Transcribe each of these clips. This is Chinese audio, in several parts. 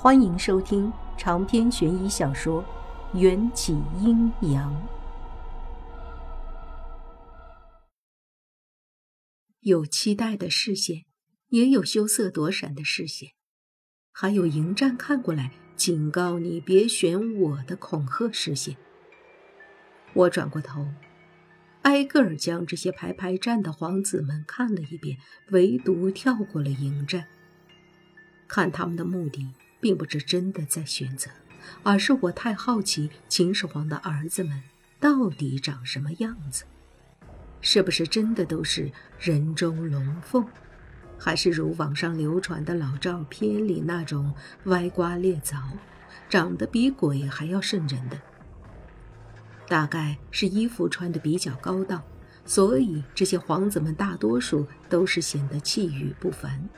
欢迎收听长篇悬疑小说《缘起阴阳》。有期待的视线，也有羞涩躲闪的视线，还有迎战看过来警告你别选我的恐吓视线。我转过头，挨个儿将这些排排站的皇子们看了一遍，唯独跳过了迎战。看他们的目的。并不是真的在选择，而是我太好奇秦始皇的儿子们到底长什么样子，是不是真的都是人中龙凤，还是如网上流传的老照片里那种歪瓜裂枣，长得比鬼还要瘆人的？大概是衣服穿得比较高档，所以这些皇子们大多数都是显得气宇不凡。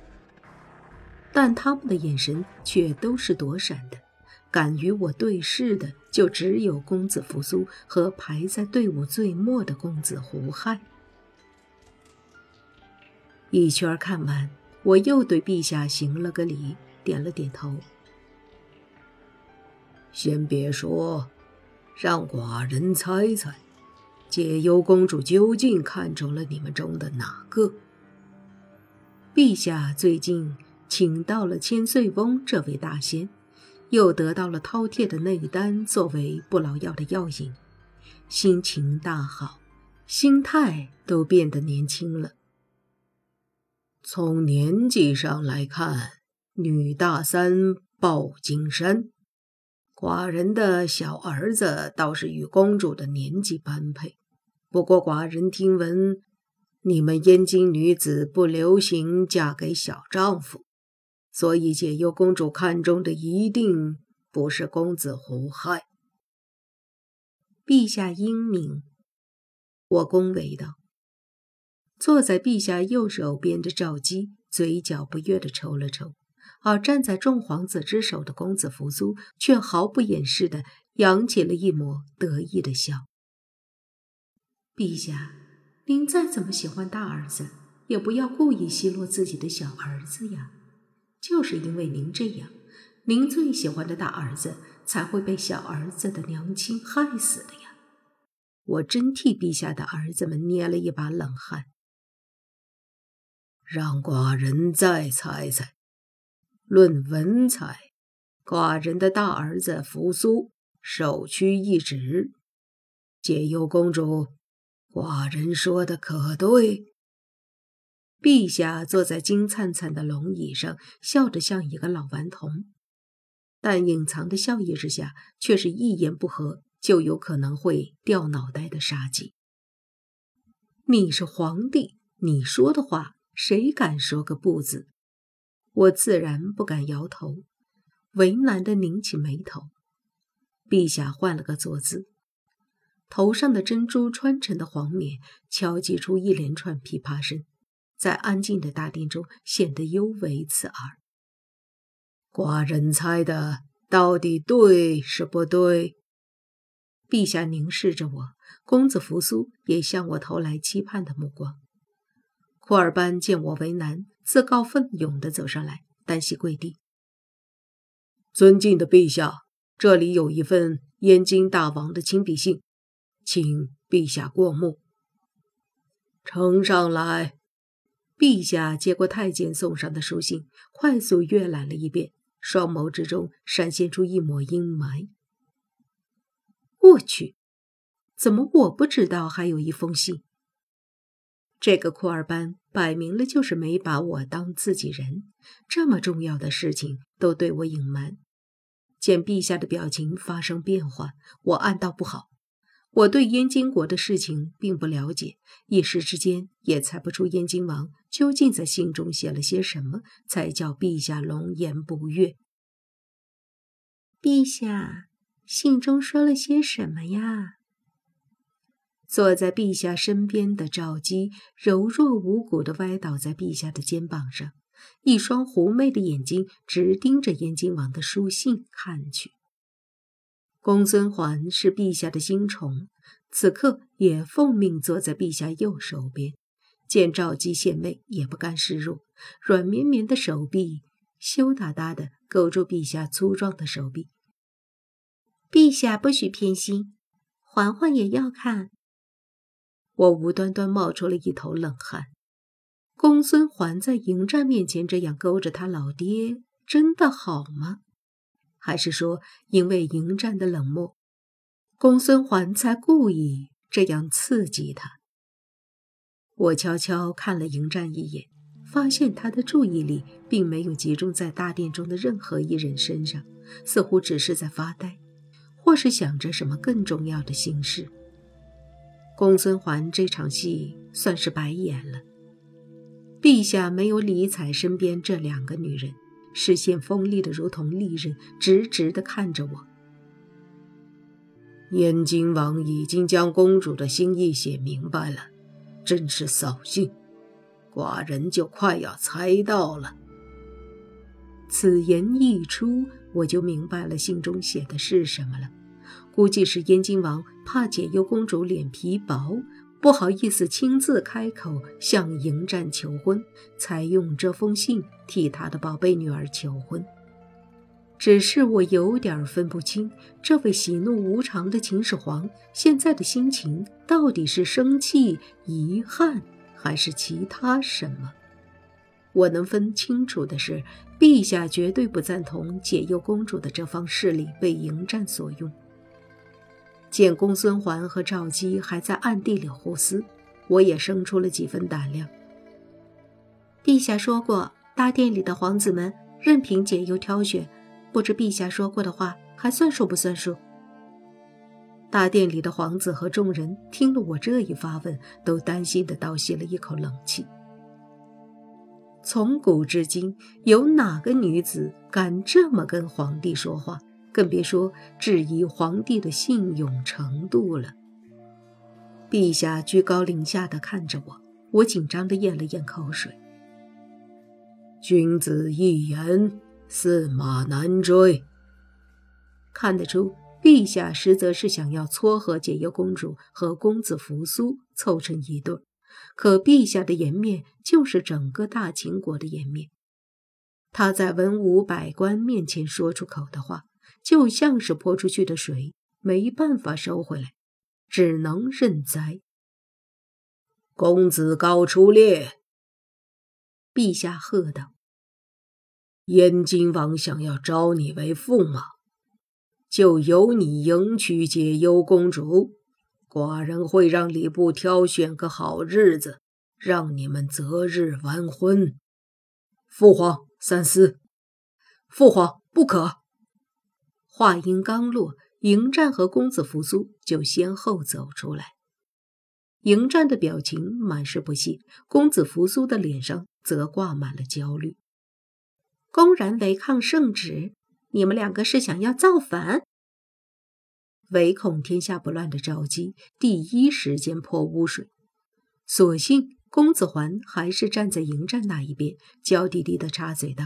但他们的眼神却都是躲闪的，敢与我对视的就只有公子扶苏和排在队伍最末的公子胡亥。一圈看完，我又对陛下行了个礼，点了点头。先别说，让寡人猜猜，解忧公主究竟看中了你们中的哪个？陛下最近。请到了千岁翁这位大仙，又得到了饕餮的内丹作为不老药的药引，心情大好，心态都变得年轻了。从年纪上来看，女大三抱金山，寡人的小儿子倒是与公主的年纪般配。不过寡人听闻，你们燕京女子不流行嫁给小丈夫。所以解忧公主看中的一定不是公子胡亥。陛下英明，我恭维道。坐在陛下右手边的赵姬嘴角不悦地抽了抽，而站在众皇子之首的公子扶苏却毫不掩饰地扬起了一抹得意的笑。陛下，您再怎么喜欢大儿子，也不要故意奚落自己的小儿子呀。就是因为您这样，您最喜欢的大儿子才会被小儿子的娘亲害死的呀！我真替陛下的儿子们捏了一把冷汗。让寡人再猜猜，论文采，寡人的大儿子扶苏首屈一指。解忧公主，寡人说的可对？陛下坐在金灿灿的龙椅上，笑着像一个老顽童，但隐藏的笑意之下，却是一言不合就有可能会掉脑袋的杀机。你是皇帝，你说的话，谁敢说个不字？我自然不敢摇头，为难的拧起眉头。陛下换了个坐姿，头上的珍珠穿成的黄冕敲击出一连串琵琶声。在安静的大殿中显得尤为刺耳。寡人猜的到底对是不对？陛下凝视着我，公子扶苏也向我投来期盼的目光。库尔班见我为难，自告奋勇地走上来，单膝跪地：“尊敬的陛下，这里有一份燕京大王的亲笔信，请陛下过目。”呈上来。陛下接过太监送上的书信，快速阅览了一遍，双眸之中闪现出一抹阴霾。我去，怎么我不知道还有一封信？这个库尔班摆明了就是没把我当自己人，这么重要的事情都对我隐瞒。见陛下的表情发生变化，我暗道不好。我对燕京国的事情并不了解，一时之间也猜不出燕京王究竟在信中写了些什么，才叫陛下龙颜不悦。陛下，信中说了些什么呀？坐在陛下身边的赵姬柔弱无骨地歪倒在陛下的肩膀上，一双狐媚的眼睛直盯着燕京王的书信看去。公孙环是陛下的新宠，此刻也奉命坐在陛下右手边。见赵姬献媚，也不甘示弱，软绵绵的手臂羞答答的勾住陛下粗壮的手臂。陛下不许偏心，嬛嬛也要看。我无端端冒出了一头冷汗。公孙环在迎战面前这样勾着他老爹，真的好吗？还是说，因为迎战的冷漠，公孙环才故意这样刺激他？我悄悄看了迎战一眼，发现他的注意力并没有集中在大殿中的任何一人身上，似乎只是在发呆，或是想着什么更重要的心事。公孙环这场戏算是白演了。陛下没有理睬身边这两个女人，视线锋利的如同利刃，直直地看着我。燕京王已经将公主的心意写明白了，真是扫兴，寡人就快要猜到了。此言一出，我就明白了信中写的是什么了，估计是燕京王怕解忧公主脸皮薄。不好意思亲自开口向迎战求婚，才用这封信替他的宝贝女儿求婚。只是我有点分不清，这位喜怒无常的秦始皇现在的心情到底是生气、遗憾，还是其他什么？我能分清楚的是，陛下绝对不赞同解忧公主的这方势力被迎战所用。见公孙环和赵姬还在暗地里互撕，我也生出了几分胆量。陛下说过，大殿里的皇子们任凭解忧挑选，不知陛下说过的话还算数不算数？大殿里的皇子和众人听了我这一发问，都担心的倒吸了一口冷气。从古至今，有哪个女子敢这么跟皇帝说话？更别说质疑皇帝的信用程度了。陛下居高临下的看着我，我紧张的咽了咽口水。君子一言，驷马难追。看得出，陛下实则是想要撮合解忧公主和公子扶苏凑成一对，可陛下的颜面就是整个大秦国的颜面。他在文武百官面前说出口的话。就像是泼出去的水，没办法收回来，只能认栽。公子高出列！陛下喝道：“燕京王想要招你为驸马，就由你迎娶解忧公主。寡人会让礼部挑选个好日子，让你们择日完婚。”父皇三思，父皇不可。话音刚落，迎战和公子扶苏就先后走出来。迎战的表情满是不屑，公子扶苏的脸上则挂满了焦虑。公然违抗圣旨，你们两个是想要造反？唯恐天下不乱的赵姬第一时间泼污水。所幸公子环还是站在迎战那一边，娇滴滴的插嘴道。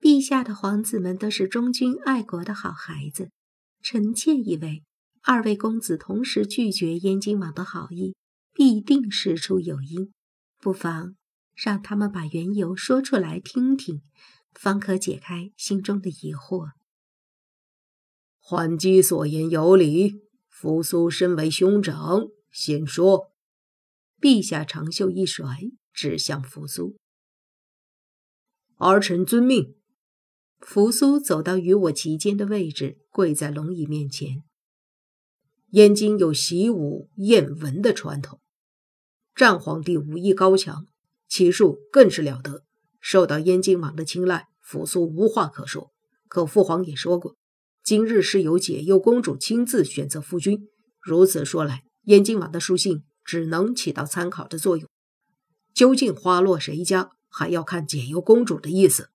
陛下的皇子们都是忠君爱国的好孩子，臣妾以为，二位公子同时拒绝燕京王的好意，必定事出有因，不妨让他们把缘由说出来听听，方可解开心中的疑惑。桓姬所言有理，扶苏身为兄长，先说。陛下长袖一甩，指向扶苏，儿臣遵命。扶苏走到与我齐肩的位置，跪在龙椅面前。燕京有习武验文的传统，战皇帝武艺高强，骑术更是了得，受到燕京王的青睐，扶苏无话可说。可父皇也说过，今日是由解忧公主亲自选择夫君，如此说来，燕京王的书信只能起到参考的作用。究竟花落谁家，还要看解忧公主的意思。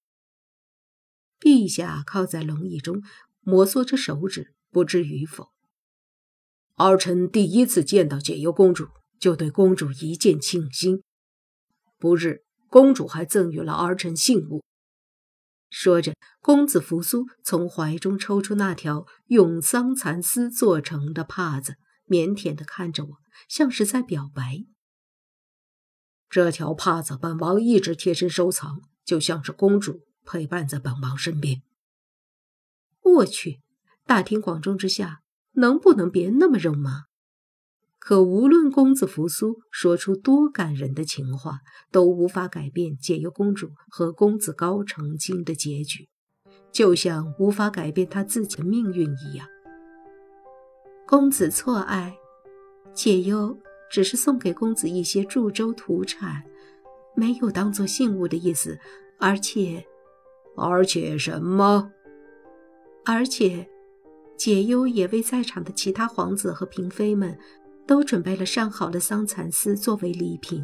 陛下靠在龙椅中，摩挲着手指，不知与否。儿臣第一次见到解忧公主，就对公主一见倾心。不日，公主还赠予了儿臣信物。说着，公子扶苏从怀中抽出那条用桑蚕丝做成的帕子，腼腆地看着我，像是在表白。这条帕子本王一直贴身收藏，就像是公主陪伴在本王身边。我去，大庭广众之下，能不能别那么肉麻？可无论公子扶苏说出多感人的情话，都无法改变解忧公主和公子高成亲的结局，就像无法改变他自己的命运一样。公子错爱，解忧只是送给公子一些祝州土产，没有当做信物的意思。而且，而且什么？而且，解忧也为在场的其他皇子和嫔妃们。都准备了上好的桑蚕丝作为礼品。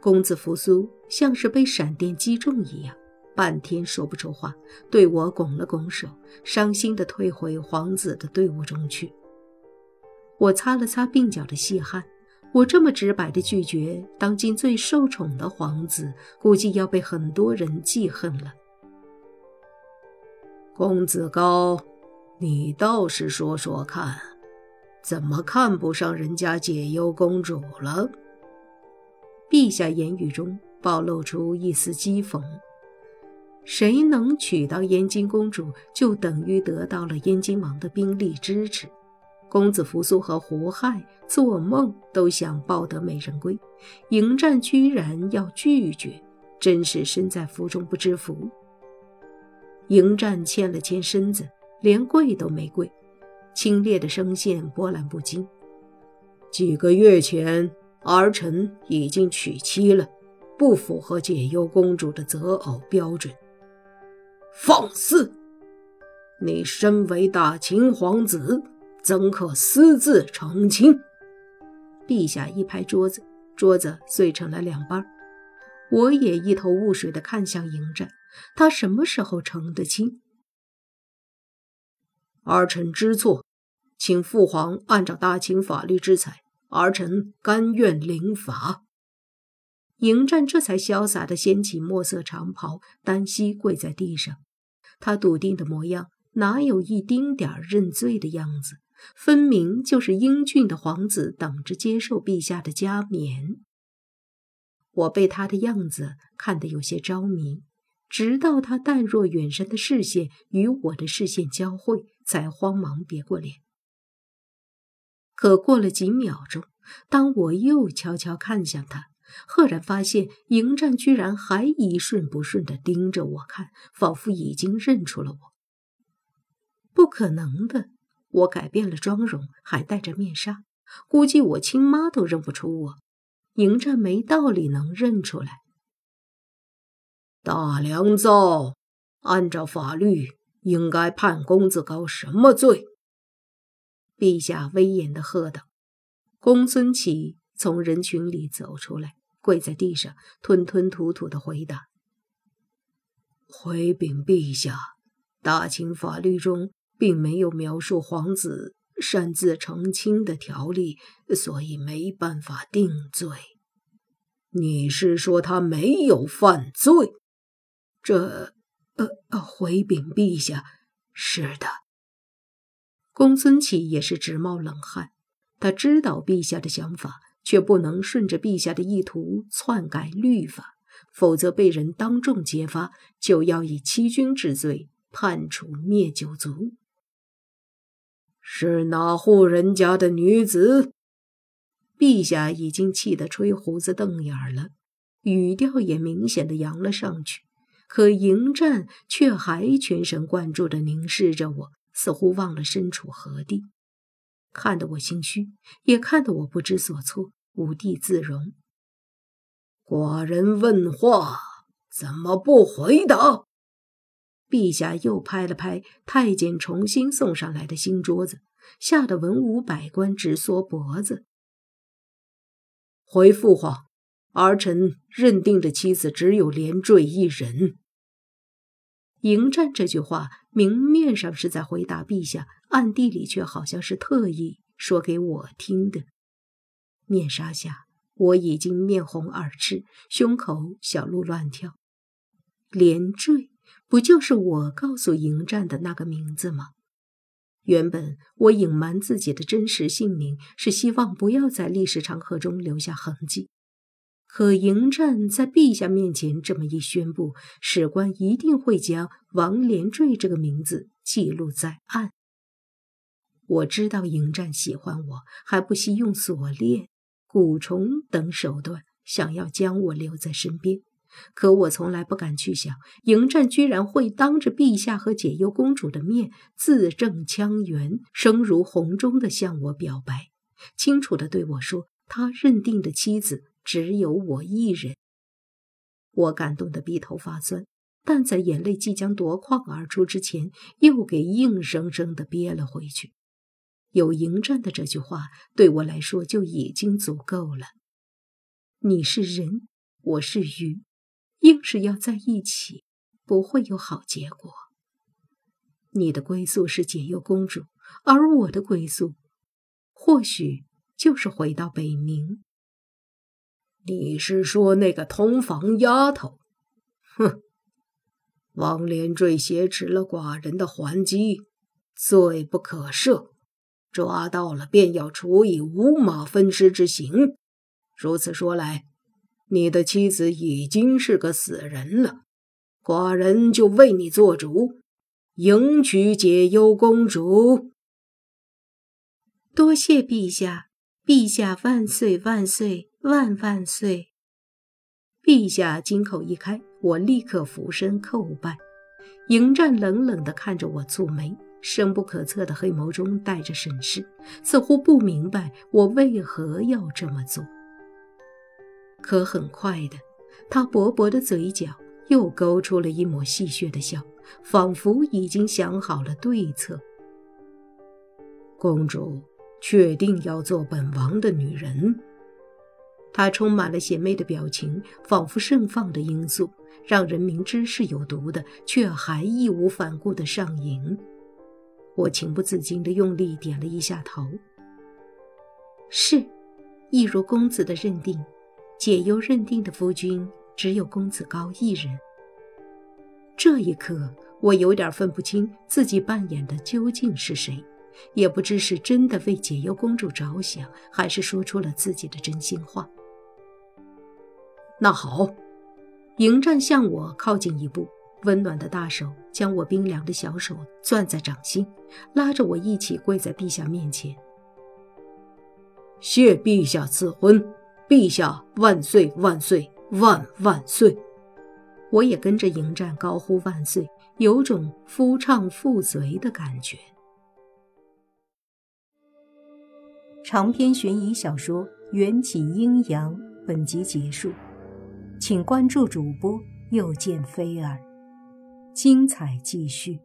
公子扶苏像是被闪电击中一样，半天说不出话，对我拱了拱手，伤心地退回皇子的队伍中去。我擦了擦鬓角的细汗，我这么直白的拒绝当今最受宠的皇子，估计要被很多人记恨了。公子高，你倒是说说看。怎么看不上人家解忧公主了？陛下言语中暴露出一丝讥讽。谁能娶到燕京公主，就等于得到了燕京王的兵力支持。公子扶苏和胡亥做梦都想抱得美人归，迎战居然要拒绝，真是身在福中不知福。迎战欠了欠身子，连跪都没跪。清冽的声线波澜不惊。几个月前，儿臣已经娶妻了，不符合解忧公主的择偶标准。放肆！你身为大秦皇子，怎可私自成亲？陛下一拍桌子，桌子碎成了两半。我也一头雾水地看向迎战，他什么时候成的亲？儿臣知错，请父皇按照大秦法律制裁，儿臣甘愿领罚。迎战这才潇洒地掀起墨色长袍，单膝跪在地上。他笃定的模样，哪有一丁点认罪的样子？分明就是英俊的皇子，等着接受陛下的加冕。我被他的样子看得有些着迷。直到他淡若远山的视线与我的视线交汇，才慌忙别过脸。可过了几秒钟，当我又悄悄看向他，赫然发现迎战居然还一瞬不瞬地盯着我看，仿佛已经认出了我。不可能的，我改变了妆容，还戴着面纱，估计我亲妈都认不出我。迎战没道理能认出来。大良造，按照法律应该判公子高什么罪？陛下威严的喝道。公孙启从人群里走出来，跪在地上，吞吞吐吐的回答：“回禀陛下，大清法律中并没有描述皇子擅自成亲的条例，所以没办法定罪。你是说他没有犯罪？”这，呃呃，回禀陛下，是的。公孙启也是直冒冷汗，他知道陛下的想法，却不能顺着陛下的意图篡改律法，否则被人当众揭发，就要以欺君之罪判处灭九族。是哪户人家的女子？陛下已经气得吹胡子瞪眼了，语调也明显的扬了上去。可迎战却还全神贯注地凝视着我，似乎忘了身处何地，看得我心虚，也看得我不知所措，无地自容。寡人问话，怎么不回答？陛下又拍了拍太监重新送上来的新桌子，吓得文武百官直缩脖子。回父皇，儿臣认定的妻子只有连坠一人。迎战这句话，明面上是在回答陛下，暗地里却好像是特意说给我听的。面纱下，我已经面红耳赤，胸口小鹿乱跳。连坠，不就是我告诉迎战的那个名字吗？原本我隐瞒自己的真实姓名，是希望不要在历史长河中留下痕迹。可迎战在陛下面前这么一宣布，史官一定会将王连坠这个名字记录在案。我知道迎战喜欢我，还不惜用锁链、蛊虫等手段，想要将我留在身边。可我从来不敢去想，迎战居然会当着陛下和解忧公主的面，字正腔圆、声如洪钟地向我表白，清楚地对我说，他认定的妻子。只有我一人，我感动得鼻头发酸，但在眼泪即将夺眶而出之前，又给硬生生的憋了回去。有迎战的这句话，对我来说就已经足够了。你是人，我是鱼，硬是要在一起，不会有好结果。你的归宿是解忧公主，而我的归宿，或许就是回到北冥。你是说那个通房丫头？哼！王连坠挟持了寡人的还击，罪不可赦，抓到了便要处以五马分尸之刑。如此说来，你的妻子已经是个死人了。寡人就为你做主，迎娶解忧公主。多谢陛下，陛下万岁万岁！万万岁！陛下金口一开，我立刻俯身叩拜。迎战冷冷地看着我蹙眉，深不可测的黑眸中带着审视，似乎不明白我为何要这么做。可很快的，他薄薄的嘴角又勾出了一抹戏谑的笑，仿佛已经想好了对策。公主确定要做本王的女人？他充满了邪魅的表情，仿佛盛放的罂粟，让人明知是有毒的，却还义无反顾的上瘾。我情不自禁地用力点了一下头。是，一如公子的认定，解忧认定的夫君只有公子高一人。这一刻，我有点分不清自己扮演的究竟是谁，也不知是真的为解忧公主着想，还是说出了自己的真心话。那好，迎战向我靠近一步，温暖的大手将我冰凉的小手攥在掌心，拉着我一起跪在陛下面前。谢陛下赐婚，陛下万岁万岁万万岁！我也跟着迎战高呼万岁，有种夫唱妇随的感觉。长篇悬疑小说《缘起阴阳》本集结束。请关注主播，又见菲儿，精彩继续。